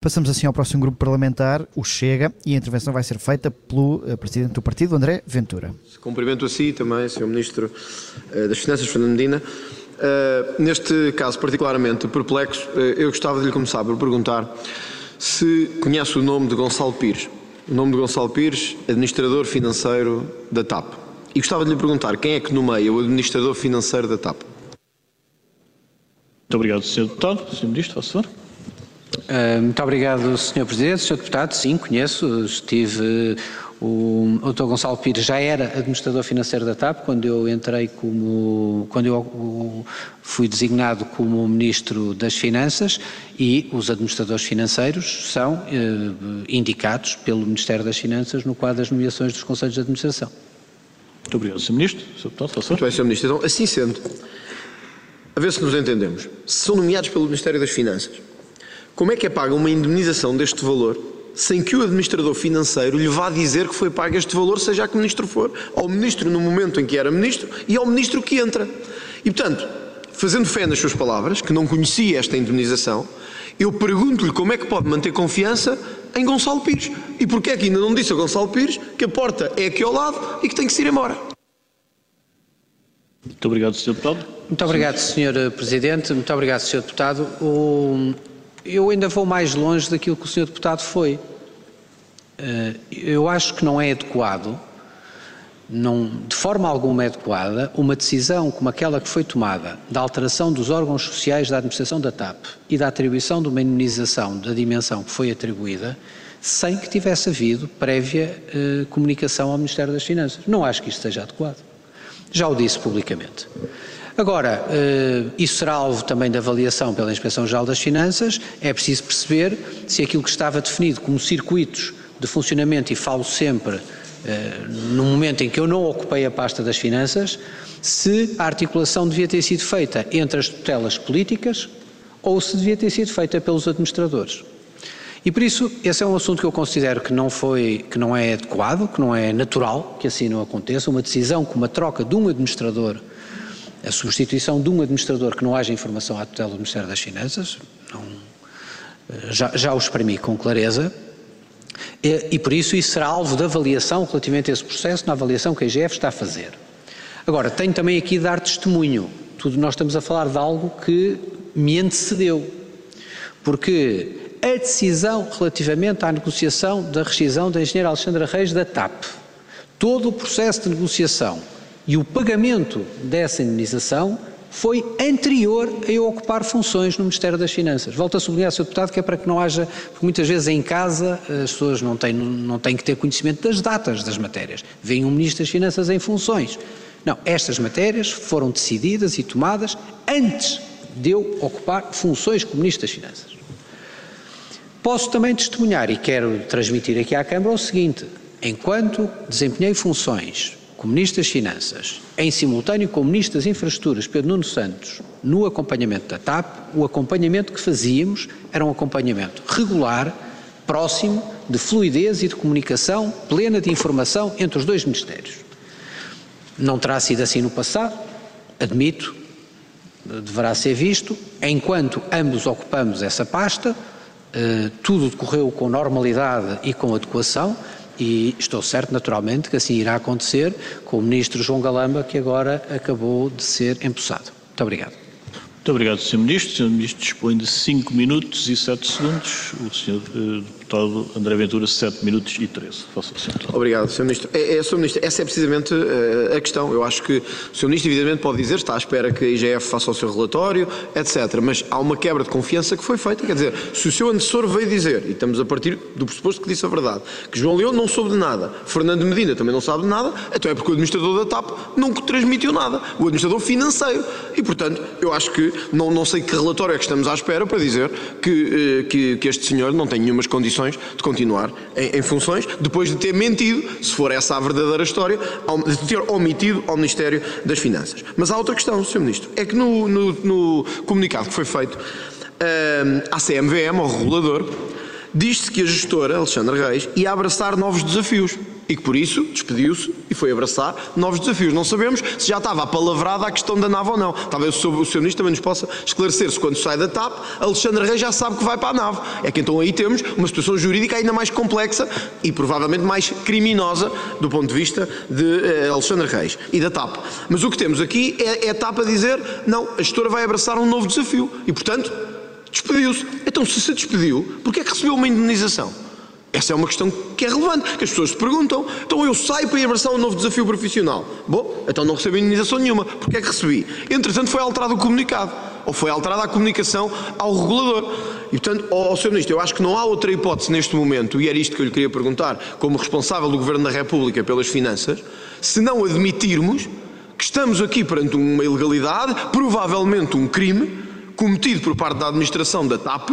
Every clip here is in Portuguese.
Passamos assim ao próximo grupo parlamentar, o Chega, e a intervenção vai ser feita pelo eh, Presidente do Partido, André Ventura. Cumprimento a si também, Sr. Ministro eh, das Finanças, Fernando Medina. Uh, neste caso particularmente perplexo, eu gostava de lhe começar por perguntar se conhece o nome de Gonçalo Pires. O nome de Gonçalo Pires, administrador financeiro da TAP. E gostava de lhe perguntar quem é que nomeia o administrador financeiro da TAP. Muito obrigado, Sr. Deputado. Sr. Ministro, faço favor. Uh, muito obrigado, Sr. Presidente. Sr. Deputado, sim, conheço. Estive. O, o Dr. Gonçalo Pires já era administrador financeiro da TAP quando eu entrei como. quando eu fui designado como Ministro das Finanças e os administradores financeiros são eh, indicados pelo Ministério das Finanças no quadro das nomeações dos Conselhos de Administração. Muito obrigado, Sr. Ministro. Sr. Deputado, Muito bem, Sr. Ministro. Então, assim sendo, a ver se nos entendemos. Se são nomeados pelo Ministério das Finanças, como é que é paga uma indemnização deste valor sem que o administrador financeiro lhe vá dizer que foi pago este valor, seja a que ministro for, ao ministro no momento em que era ministro e ao ministro que entra? E, portanto, fazendo fé nas suas palavras, que não conhecia esta indemnização, eu pergunto-lhe como é que pode manter confiança em Gonçalo Pires. E porquê é que ainda não disse a Gonçalo Pires que a porta é aqui ao lado e que tem que se ir embora? Muito obrigado, Sr. Deputado. Muito obrigado, Sr. Presidente. Muito obrigado, Sr. Deputado. O, eu ainda vou mais longe daquilo que o Sr. Deputado foi. Eh, eu acho que não é adequado, não, de forma alguma é adequada, uma decisão como aquela que foi tomada da alteração dos órgãos sociais da administração da TAP e da atribuição de uma indemnização da dimensão que foi atribuída, sem que tivesse havido prévia eh, comunicação ao Ministério das Finanças. Não acho que isto seja adequado. Já o disse publicamente. Agora, eh, isso será alvo também de avaliação pela Inspeção-Geral das Finanças. É preciso perceber se aquilo que estava definido como circuitos de funcionamento, e falo sempre eh, no momento em que eu não ocupei a pasta das finanças, se a articulação devia ter sido feita entre as tutelas políticas ou se devia ter sido feita pelos administradores. E por isso, esse é um assunto que eu considero que não foi, que não é adequado, que não é natural que assim não aconteça, uma decisão com uma troca de um administrador a substituição de um administrador que não haja informação à tutela do Ministério das Finanças, não, já, já o exprimi com clareza, e, e, por isso isso será alvo de avaliação relativamente a esse processo, na avaliação que a IGF está a fazer. Agora, tenho também aqui de dar testemunho, tudo nós estamos a falar de algo que me antecedeu, porque a decisão relativamente à negociação da rescisão da engenheira Alexandra Reis da TAP, todo o processo de negociação e o pagamento dessa indenização foi anterior a eu ocupar funções no Ministério das Finanças. Volto a sublinhar, Sr. Deputado, que é para que não haja, porque muitas vezes em casa as pessoas não têm, não têm que ter conhecimento das datas das matérias. Vem um Ministro das Finanças em funções. Não, estas matérias foram decididas e tomadas antes de eu ocupar funções como Ministro das Finanças. Posso também testemunhar e quero transmitir aqui à Câmara o seguinte: enquanto desempenhei funções das Finanças, em simultâneo com das Infraestruturas, Pedro Nuno Santos, no acompanhamento da TAP, o acompanhamento que fazíamos era um acompanhamento regular, próximo, de fluidez e de comunicação plena de informação entre os dois Ministérios. Não terá sido assim no passado, admito, deverá ser visto, enquanto ambos ocupamos essa pasta, eh, tudo decorreu com normalidade e com adequação, e estou certo, naturalmente, que assim irá acontecer com o Ministro João Galamba, que agora acabou de ser empossado. Muito obrigado. Muito obrigado, Sr. Ministro. O Sr. Ministro dispõe de 5 minutos e 7 segundos. O Sr. Eh, Deputado André Ventura, 7 minutos e 13. Faça o Sr. Obrigado, Sr. Ministro. É, é, Sr. Ministro. Essa é precisamente uh, a questão. Eu acho que o Sr. Ministro, evidentemente, pode dizer está à espera que a IGF faça o seu relatório, etc. Mas há uma quebra de confiança que foi feita. Quer dizer, se o seu antecessor veio dizer, e estamos a partir do pressuposto que disse a verdade, que João Leão não soube de nada, Fernando Medina também não sabe de nada, então é porque o administrador da TAP não transmitiu nada. O administrador financeiro. E, portanto, eu acho que não, não sei que relatório é que estamos à espera para dizer que, uh, que, que este senhor não tem nenhumas condições de continuar em, em, funções, depois de ter mentido, se for essa a verdadeira história, de ter omitido ao Ministério das Finanças. Mas há outra questão, Sr. Ministro, é que no, no, no comunicado que foi feito uh, à CMVM, ao regulador, diz-se que a gestora, Alexandre Reis, ia abraçar novos desafios. E que por isso despediu-se e foi abraçar novos desafios. Não sabemos se já estava apalavrada a questão da nave ou não. Talvez o Sr. Ministro também nos possa esclarecer se quando sai da TAP, Alexandre Reis já sabe que vai para a nave. É que então aí temos uma situação jurídica ainda mais complexa e provavelmente mais criminosa do ponto de vista de eh, Alexandre Reis e da TAP. Mas o que temos aqui é, é a TAP a dizer não, a gestora vai abraçar um novo desafio e, portanto, despediu-se. Então, se se despediu, porquê é que recebeu uma indenização? Essa é uma questão que é relevante, que as pessoas se perguntam. Então eu saio para ir abraçar um novo desafio profissional. Bom, então não recebo indenização nenhuma. Porquê é que recebi? Entretanto foi alterado o comunicado. Ou foi alterada a comunicação ao regulador. E portanto, ao, Sr. Ministro, eu acho que não há outra hipótese neste momento, e era isto que eu lhe queria perguntar, como responsável do Governo da República pelas finanças, se não admitirmos que estamos aqui perante uma ilegalidade, provavelmente um crime, cometido por parte da administração da TAP,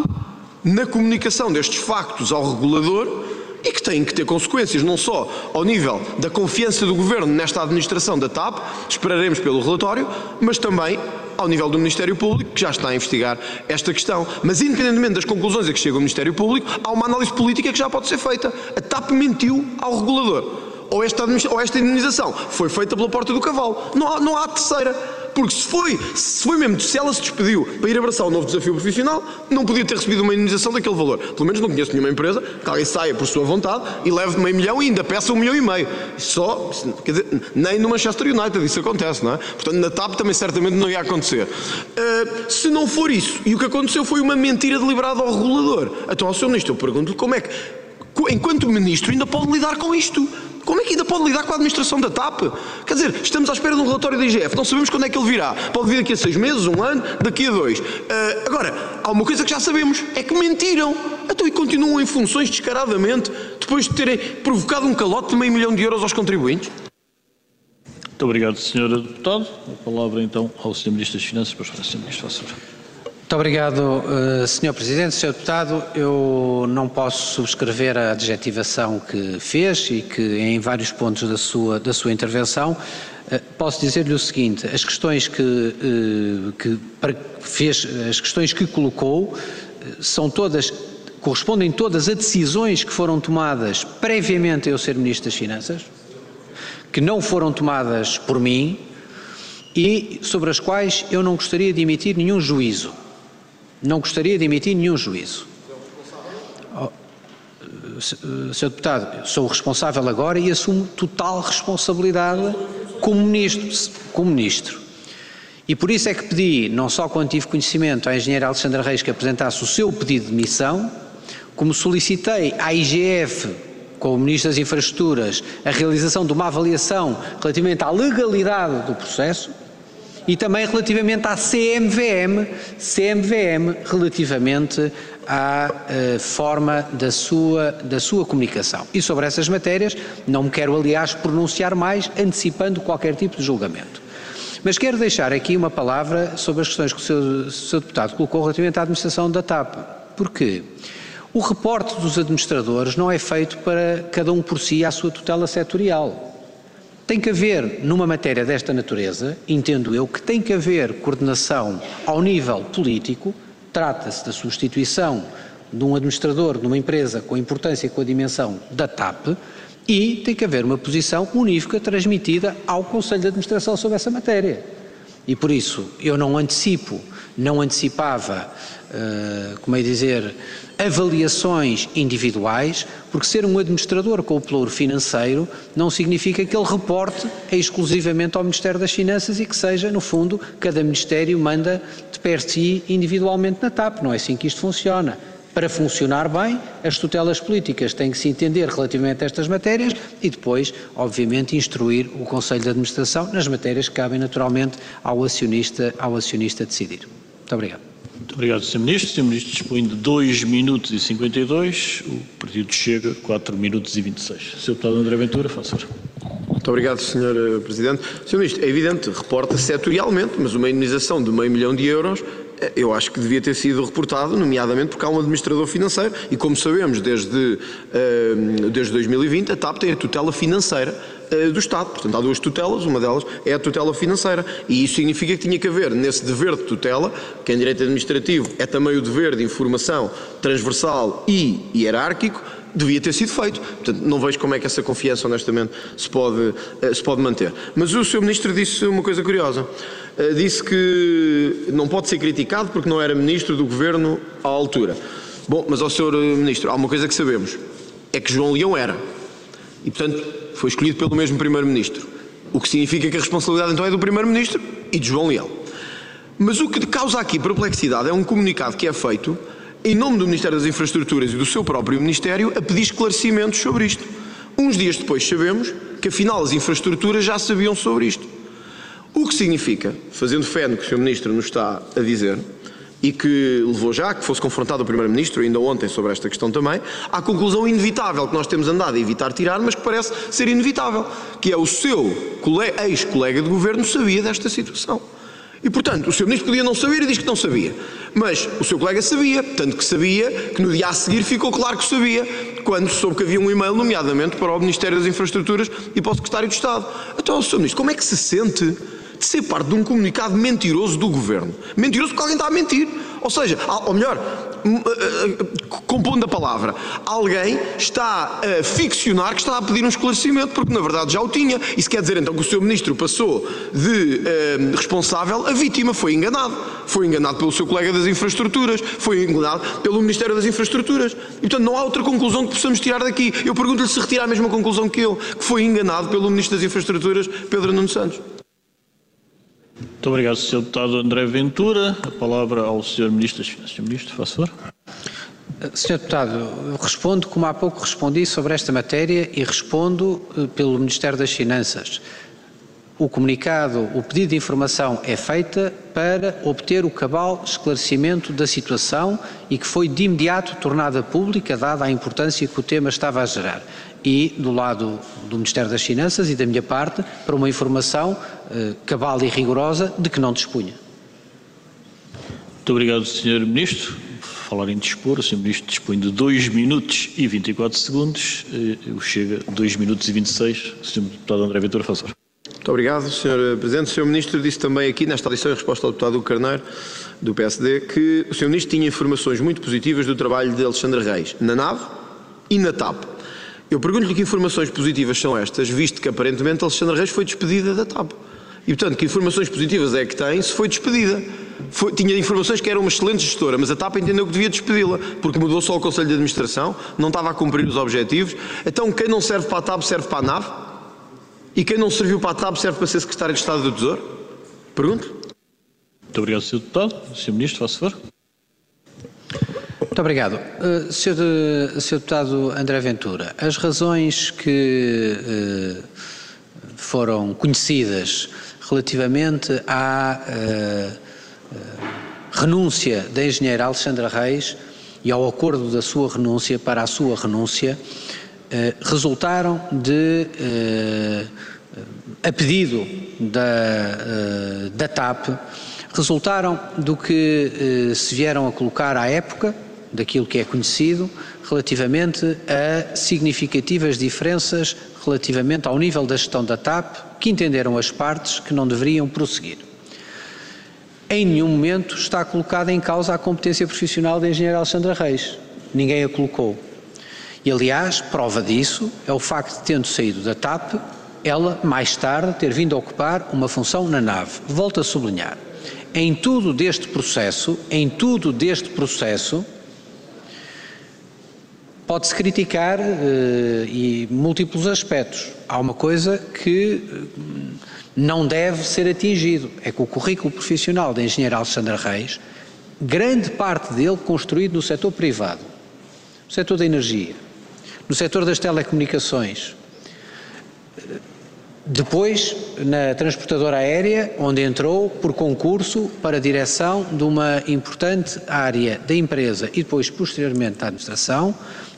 na comunicação destes factos ao regulador e que têm que ter consequências não só ao nível da confiança do Governo nesta administração da TAP, esperaremos pelo relatório, mas também ao nível do Ministério Público, que já está a investigar esta questão. Mas, independentemente das conclusões a que chega o Ministério Público, há uma análise política que já pode ser feita. A TAP mentiu ao regulador. Ou esta, ou esta indenização foi feita pela porta do cavalo. Não há, não há terceira. Porque se foi, se foi mesmo, se ela se despediu para ir abraçar um novo desafio profissional, não podia ter recebido uma indenização daquele valor. Pelo menos não conheço nenhuma empresa que alguém saia por sua vontade e leve meio milhão e ainda peça um milhão e meio. Só, quer dizer, nem no Manchester United isso acontece, não é? Portanto, na TAP também certamente não ia acontecer. Uh, se não for isso, e o que aconteceu foi uma mentira deliberada ao regulador. Então, ao Sr. Ministro, eu pergunto-lhe como é que, enquanto Ministro, ainda pode lidar com isto. Como é que ainda pode lidar com a administração da TAP? Quer dizer, estamos à espera de um relatório da IGF, não sabemos quando é que ele virá. Pode vir daqui a seis meses, um ano, daqui a dois. Uh, agora, há uma coisa que já sabemos, é que mentiram. Então e continuam em funções descaradamente, depois de terem provocado um calote de meio milhão de euros aos contribuintes? Muito obrigado, Sr. Deputado. A palavra então ao Sr. Ministro das Finanças, para o Sr. Ministro, faça muito obrigado, uh, Sr. Presidente. Sr. Deputado, eu não posso subscrever a adjetivação que fez e que em vários pontos da sua, da sua intervenção. Uh, posso dizer-lhe o seguinte, as questões que, uh, que fez, as questões que colocou são todas, correspondem todas a decisões que foram tomadas previamente a eu ser Ministro das Finanças, que não foram tomadas por mim e sobre as quais eu não gostaria de emitir nenhum juízo não gostaria de emitir nenhum juízo. Oh, Sr. Deputado, sou o responsável agora e assumo total responsabilidade como ministro, como ministro. E por isso é que pedi, não só quando tive conhecimento à engenheira Alexandra Reis que apresentasse o seu pedido de demissão, como solicitei à IGF, com o Ministro das Infraestruturas, a realização de uma avaliação relativamente à legalidade do processo, e também relativamente à CMVM, CMVM relativamente à uh, forma da sua, da sua comunicação. E sobre essas matérias não me quero, aliás, pronunciar mais, antecipando qualquer tipo de julgamento. Mas quero deixar aqui uma palavra sobre as questões que o seu, seu deputado colocou relativamente à administração da TAP. Porquê? O reporte dos administradores não é feito para cada um por si à sua tutela setorial. Tem que haver, numa matéria desta natureza, entendo eu, que tem que haver coordenação ao nível político, trata-se da substituição de um administrador de uma empresa com a importância e com a dimensão da TAP, e tem que haver uma posição unífica transmitida ao Conselho de Administração sobre essa matéria. E por isso eu não antecipo, não antecipava, uh, como é dizer, avaliações individuais, porque ser um administrador com o pluro financeiro não significa que ele reporte exclusivamente ao Ministério das Finanças e que seja, no fundo, cada Ministério manda de per si individualmente na TAP. Não é assim que isto funciona. Para funcionar bem, as tutelas políticas têm que se entender relativamente a estas matérias e depois, obviamente, instruir o Conselho de Administração nas matérias que cabem naturalmente ao acionista, ao acionista decidir. Muito obrigado. Muito obrigado, Sr. Ministro. O Sr. Ministro dispõe de 2 minutos e 52, o Partido Chega 4 minutos e 26. Sr. Deputado André Ventura, faça Muito obrigado, Sr. Presidente. Sr. Ministro, é evidente, reporta setorialmente, mas uma indenização de meio milhão de euros eh, eu acho que devia ter sido reportado, nomeadamente porque há um administrador financeiro e, como sabemos, desde, eh, desde 2020 a TAP tem a tutela financeira do Estado. Portanto, há duas tutelas, uma delas é a tutela financeira. E isso significa que tinha que haver, nesse dever de tutela, que em direito administrativo é também o dever de informação transversal e hierárquico, devia ter sido feito. Portanto, não vejo como é que essa confiança, honestamente, se pode, eh, se pode manter. Mas o Sr. Ministro disse uma coisa curiosa. Eh, disse que não pode ser criticado porque não era Ministro do Governo à altura. Bom, mas ao Sr. Ministro, há uma coisa que sabemos. É que João Leão era. E, portanto, foi escolhido pelo mesmo Primeiro-Ministro. O que significa que a responsabilidade então é do Primeiro-Ministro e de João Leão. Mas o que causa aqui perplexidade é um comunicado que é feito em nome do Ministério das Infraestruturas e do seu próprio Ministério, a pedir esclarecimentos sobre isto. Uns dias depois sabemos que afinal as infraestruturas já sabiam sobre isto. O que significa, fazendo fé no que o Sr. Ministro nos está a dizer, e que levou já que fosse confrontado o Primeiro-Ministro, ainda ontem, sobre esta questão também, à conclusão inevitável que nós temos andado a evitar tirar, mas que parece ser inevitável, que é o seu ex-colega de governo sabia desta situação. E, portanto, o Sr. Ministro podia não saber e diz que não sabia. Mas o seu colega sabia, tanto que sabia que no dia a seguir ficou claro que sabia, quando soube que havia um e-mail, nomeadamente para o Ministério das Infraestruturas e para o Secretário de Estado. Então, Sr. Ministro, como é que se sente ser parte de um comunicado mentiroso do Governo? Mentiroso porque alguém está a mentir. Ou seja, ou melhor, hum, eh, eh, compondo a palavra, alguém está a ficcionar que está a pedir um esclarecimento, porque na verdade já o tinha. Isso quer dizer então que o seu ministro passou de eh, responsável a vítima, foi enganado. Foi enganado pelo seu colega das infraestruturas, foi enganado pelo Ministério das Infraestruturas. E portanto não há outra conclusão que possamos tirar daqui. Eu pergunto-lhe se retira a mesma conclusão que ele, que foi enganado pelo Ministro das Infraestruturas, Pedro Nuno Santos. Muito obrigado, Sr. Deputado André Ventura. A palavra ao Sr. Ministro das Finanças. Sr. Ministro, faça favor. Sr. Deputado, respondo como há pouco respondi sobre esta matéria e respondo eh, pelo Ministério das Finanças. O comunicado, o pedido de informação é feita para obter o cabal esclarecimento da situação e que foi de imediato tornada pública, dada a importância que o tema estava a gerar e do lado do Ministério das Finanças e da minha parte para uma informação eh, cabal e rigorosa de que não dispunha. Muito obrigado, Sr. Ministro. Falar em dispor, o Sr. Ministro dispõe de 2 minutos e 24 segundos. Eh, eu chega 2 minutos e 26. Sr. Deputado André Ventura, faz favor. Muito obrigado, Sr. Presidente. O Sr. Ministro disse também aqui, nesta audição, em resposta ao deputado Carneiro, do PSD, que o Sr. Ministro tinha informações muito positivas do trabalho de Alexandre Reis, na nave e na TAP. Eu pergunto-lhe que informações positivas são estas, visto que aparentemente Alexandre Reis foi despedida da TAP. E portanto, que informações positivas é que tem se foi despedida? Foi, tinha informações que era uma excelente gestora, mas a TAP entendeu que devia despedi-la, porque mudou só o Conselho de Administração, não estava a cumprir os objetivos. Então, quem não serve para a TAP serve para a NAV? E quem não serviu para a TAP serve para ser Secretário de Estado do Tesouro? Pergunto. Muito obrigado, Sr. Deputado. Sr. Ministro, faça favor. Muito obrigado. Uh, Sr. De, Sr. Deputado André Ventura, as razões que uh, foram conhecidas relativamente à uh, renúncia da engenheira Alexandra Reis e ao acordo da sua renúncia para a sua renúncia resultaram de, a pedido da, da TAP, resultaram do que se vieram a colocar à época daquilo que é conhecido relativamente a significativas diferenças relativamente ao nível da gestão da TAP que entenderam as partes que não deveriam prosseguir. Em nenhum momento está colocada em causa a competência profissional da engenheira Alexandra Reis. Ninguém a colocou. E, aliás, prova disso é o facto de, tendo saído da TAP, ela, mais tarde, ter vindo a ocupar uma função na nave. Volto a sublinhar. Em tudo deste processo, em tudo deste processo, Pode-se criticar uh, e múltiplos aspectos. Há uma coisa que uh, não deve ser atingido, é que o currículo profissional da engenheira Alexandra Reis, grande parte dele construído no setor privado, no setor da energia, no setor das telecomunicações, depois na transportadora aérea, onde entrou por concurso para a direção de uma importante área da empresa e depois posteriormente da administração,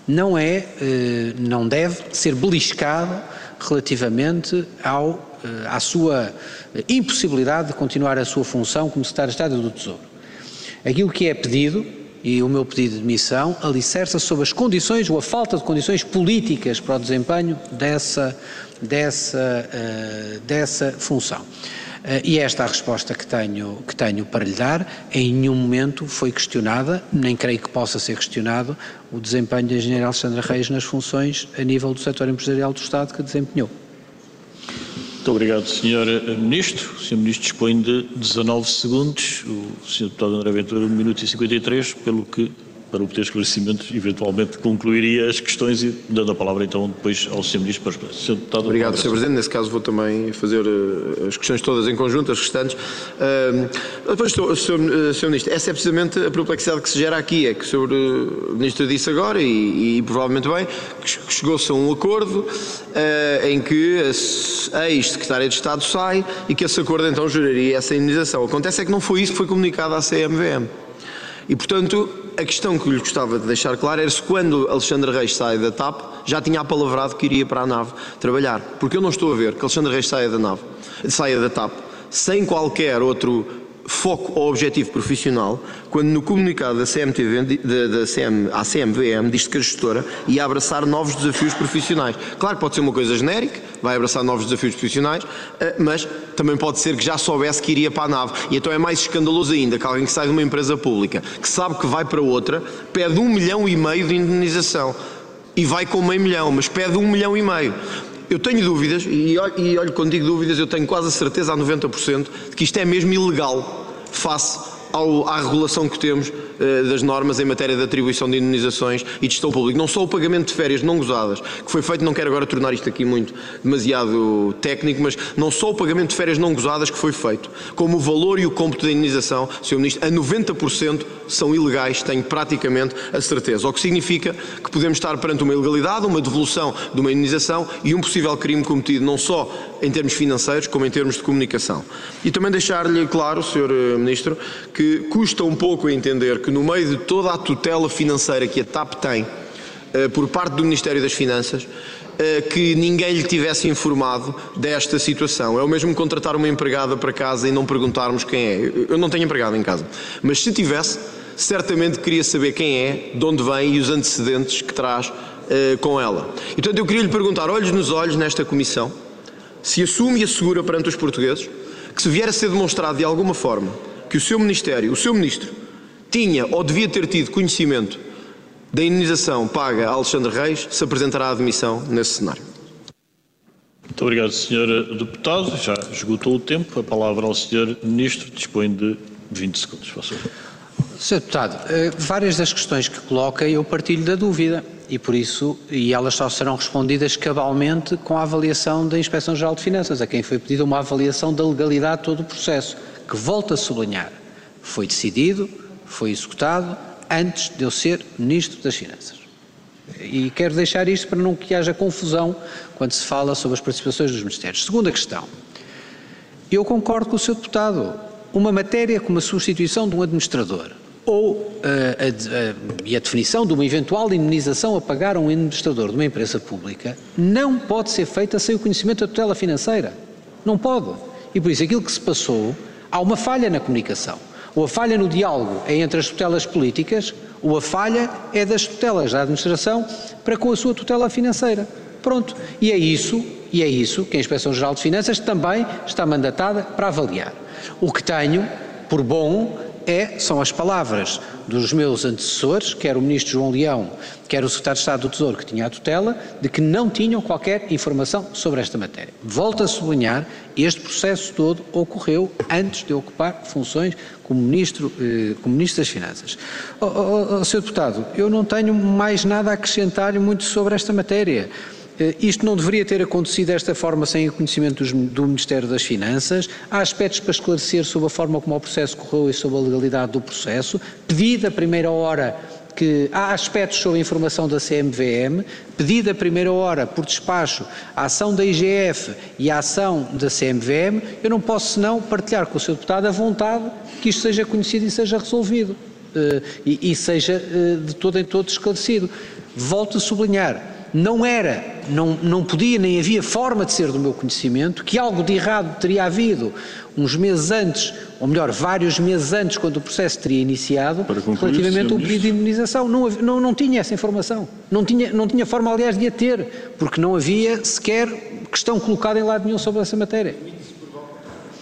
não é, eh, não deve ser beliscado relativamente ao, eh, à sua impossibilidade de continuar a sua função como Secretário de Estado do Tesouro. Aquilo que é pedido, e o meu pedido de demissão, alicerça sobre as condições ou a falta de condições políticas para o desempenho dessa, dessa, uh, dessa função. e esta é a resposta que tenho, que tenho para lhe dar. Em nenhum momento foi questionada, nem creio que possa ser questionado, o desempenho da engenheira Alexandra Reis nas funções a nível do setor empresarial do Estado que desempenhou. Muito obrigado, Sr. Ministro. O Sr. Ministro dispõe de 19 segundos, o Sr. Deputado André Ventura 1 minuto e 53, pelo que para obter esclarecimentos, eventualmente concluiria as questões e dando a palavra então depois ao Sr. Ministro para Sr. Deputado, Obrigado, Sr. Presidente. Nesse caso vou também fazer uh, as questões todas em conjunto, as restantes. Uh, depois, Sr. Sr. Ministro, essa é precisamente a perplexidade que se gera aqui, é que o Sr. Eh, Ministro disse agora, e, e provavelmente bem, que chegou-se a um acordo uh, em que a ex-secretária de Estado sai e que esse acordo então geraria essa indenização. Acontece é que não foi isso que foi comunicado à CMVM. E, portanto, a questão que lhe gostava de deixar claro era se quando Alexandre Reis sai da TAP já tinha apalavrado que iria para a nave trabalhar. Porque eu não estou a ver que Alexandre Reis saia da nave, saia da TAP sem qualquer outro foco ou objetivo profissional, quando no comunicado da CMTV, da, da CM, à CMVM, diz que a gestora ia abraçar novos desafios profissionais. Claro que pode ser uma coisa genérica, vai abraçar novos desafios profissionais, eh, mas também pode ser que já soubesse que iria para a nave. E então é mais escandaloso ainda que alguém que sai de uma empresa pública, que sabe que vai para outra, pede um milhão e meio de indenização. E vai com meio milhão, mas pede um milhão e meio. Eu tenho dúvidas, e olho, quando digo dúvidas, eu tenho quase a certeza a 90% de que isto é mesmo ilegal face ao, à regulação que temos eh, das normas em matéria de atribuição de indenizações e de gestão pública. Não só o pagamento de férias não gozadas, que foi feito, não quero agora tornar isto aqui muito demasiado técnico, mas não só o pagamento de férias não gozadas que foi feito, como o valor e o cômputo da indenização, Sr. Ministro, a 90% são ilegais, tenho praticamente a certeza. O que significa que podemos estar perante uma ilegalidade, uma devolução de uma indenização e um possível crime cometido, não só em termos financeiros, como em termos de comunicação. E também deixar-lhe claro, Sr. Eh, Ministro, que custa um pouco entender que no meio de toda a tutela financeira que a TAP tem, eh, por parte do Ministério das Finanças, eh, que ninguém lhe tivesse informado desta situação. É o mesmo contratar uma empregada para casa e não perguntarmos quem é. Eu não tenho empregada em casa, mas se tivesse, certamente queria saber quem é, de onde vem e os antecedentes que traz com ela. E portanto eu queria lhe perguntar, olhos nos olhos nesta comissão, se assume e assegura perante os portugueses que se vier a ser demonstrado de alguma forma que o seu Ministério, o seu Ministro, tinha ou devia ter tido conhecimento da indenização paga a Alexandre Reis, se apresentará a admissão nesse cenário. Muito obrigado, Sr. Deputado. Já esgotou o tempo. A palavra ao Sr. Ministro dispõe de 20 segundos. Sr. Sr. Deputado, eh, várias das questões que coloca eu partilho da dúvida e por isso, e elas só serão respondidas cabalmente com a avaliação da Inspeção-Geral de Finanças, a quem foi pedida uma avaliação da legalidade de todo o processo, que volto a sublinhar, foi decidido, foi executado antes de eu ser Ministro das Finanças. E quero deixar isto para não que haja confusão quando se fala sobre as participações dos Ministérios. Segunda questão. Eu concordo com o Sr. Deputado. Uma matéria como a substituição de um administrador ou uh, a, a, e a definição de uma eventual indenização a pagar a um administrador de uma empresa pública não pode ser feita sem o conhecimento da tutela financeira. Não pode. E por isso aquilo que se passou, há uma falha na comunicação. Ou a falha no diálogo é entre as tutelas políticas, ou a falha é das tutelas da administração para com a sua tutela financeira. Pronto. E é isso, e é isso que a Inspeção Geral de Finanças também está mandatada para avaliar. O que tenho por bom é, são as palavras dos meus antecessores, quer o Ministro João Leão, quer o Secretário de Estado do Tesouro, que tinha a tutela, de que não tinham qualquer informação sobre esta matéria. Volto a sublinhar, este processo todo ocorreu antes de ocupar funções como Ministro, eh, como ministro das Finanças. Oh, oh, oh, Sr. Deputado, eu não tenho mais nada a acrescentar muito sobre esta matéria. Eh, isto não deveria ter acontecido desta forma sem o conhecimento do Ministério das Finanças. Há aspectos para esclarecer sobre a forma como o processo correu e sobre a legalidade do processo. Pedido a primeira hora que há aspectos sobre a informação da CMVM, pedido a primeira hora por despacho a ação da IGF e a ação da CMVM, eu não posso senão partilhar com o Sr. Deputado a vontade que isto seja conhecido e seja resolvido uh, e, e, seja uh, de todo em todo esclarecido. Volto a sublinhar, não era, não, não podia nem havia forma de ser do meu conhecimento que algo de errado teria havido uns meses antes, ou melhor, vários meses antes, quando o processo teria iniciado, relativamente ao pedido de indemnização. Não, não, não tinha essa informação. Não tinha, não tinha forma, aliás, de a ter, porque não havia sequer questão colocada em lado nenhum sobre essa matéria.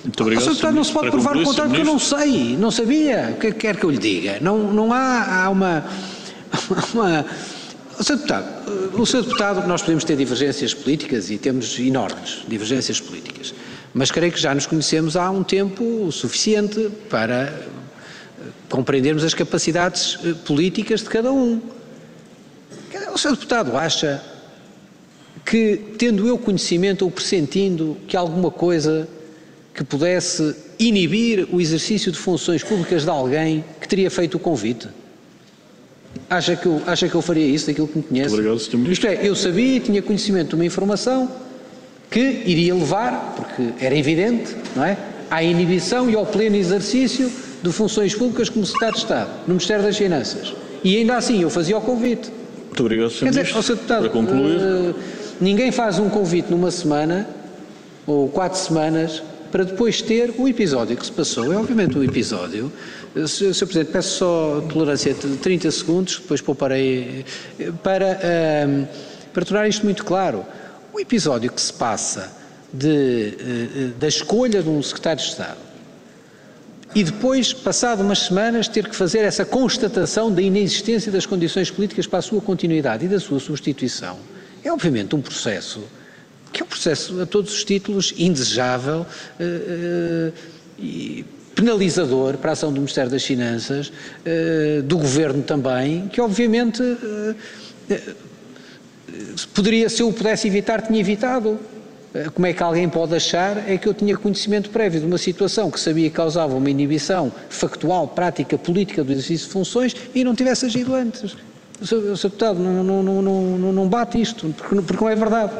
Muito obrigado. Sr. Deputado, não se pode provar o contrário, porque eu não sei, não sabia. O que é que quer que eu lhe diga? Não, não há, há uma. uma Sr. Deputado, o Sr. Deputado, nós podemos ter divergências políticas e temos enormes divergências políticas, mas creio que já nos conhecemos há um tempo suficiente para eh, compreendermos as capacidades eh, políticas de cada um. O Sr. Deputado acha que, tendo eu conhecimento ou pressentindo que alguma coisa que pudesse inibir o exercício de funções públicas de alguém que teria feito o convite? Acha que eu, acha que eu faria isso daquilo que me conhece? Muito obrigado, Sr. Ministro. Isto é, eu sabia e tinha conhecimento de uma informação que iria levar, porque era evidente, não é? À inibição e ao pleno exercício de funções públicas como Secretário de Estado, no Ministério das Finanças. E ainda assim eu fazia o convite. Muito obrigado, Sr. Quer dizer, Ministro. Sr. Deputado, Para concluir, eh, ninguém faz um convite numa semana ou quatro semanas para depois ter o episódio que se passou. É obviamente um episódio. Eh, Sr. Presidente, peço só tolerância de 30 segundos, depois pouparei eh, para, eh, para tornar isto muito claro. O episódio que se passa de, eh, da escolha de um secretário de Estado e depois, passado umas semanas, ter que fazer essa constatação da inexistência das condições políticas para a sua continuidade e da sua substituição, é obviamente um processo que é um processo a todos os títulos indesejável eh, eh, e penalizador para a ação do Ministério das Finanças, eh, do Governo também, que obviamente poderia, se eu o pudesse evitar, tinha evitado. Como é que alguém pode achar é que eu tinha conhecimento prévio de uma situação que sabia que causava uma inibição factual, prática, política do exercício de funções e não tivesse agido antes? Sr. Deputado, não, não, não, não, bate isto, porque não é verdade.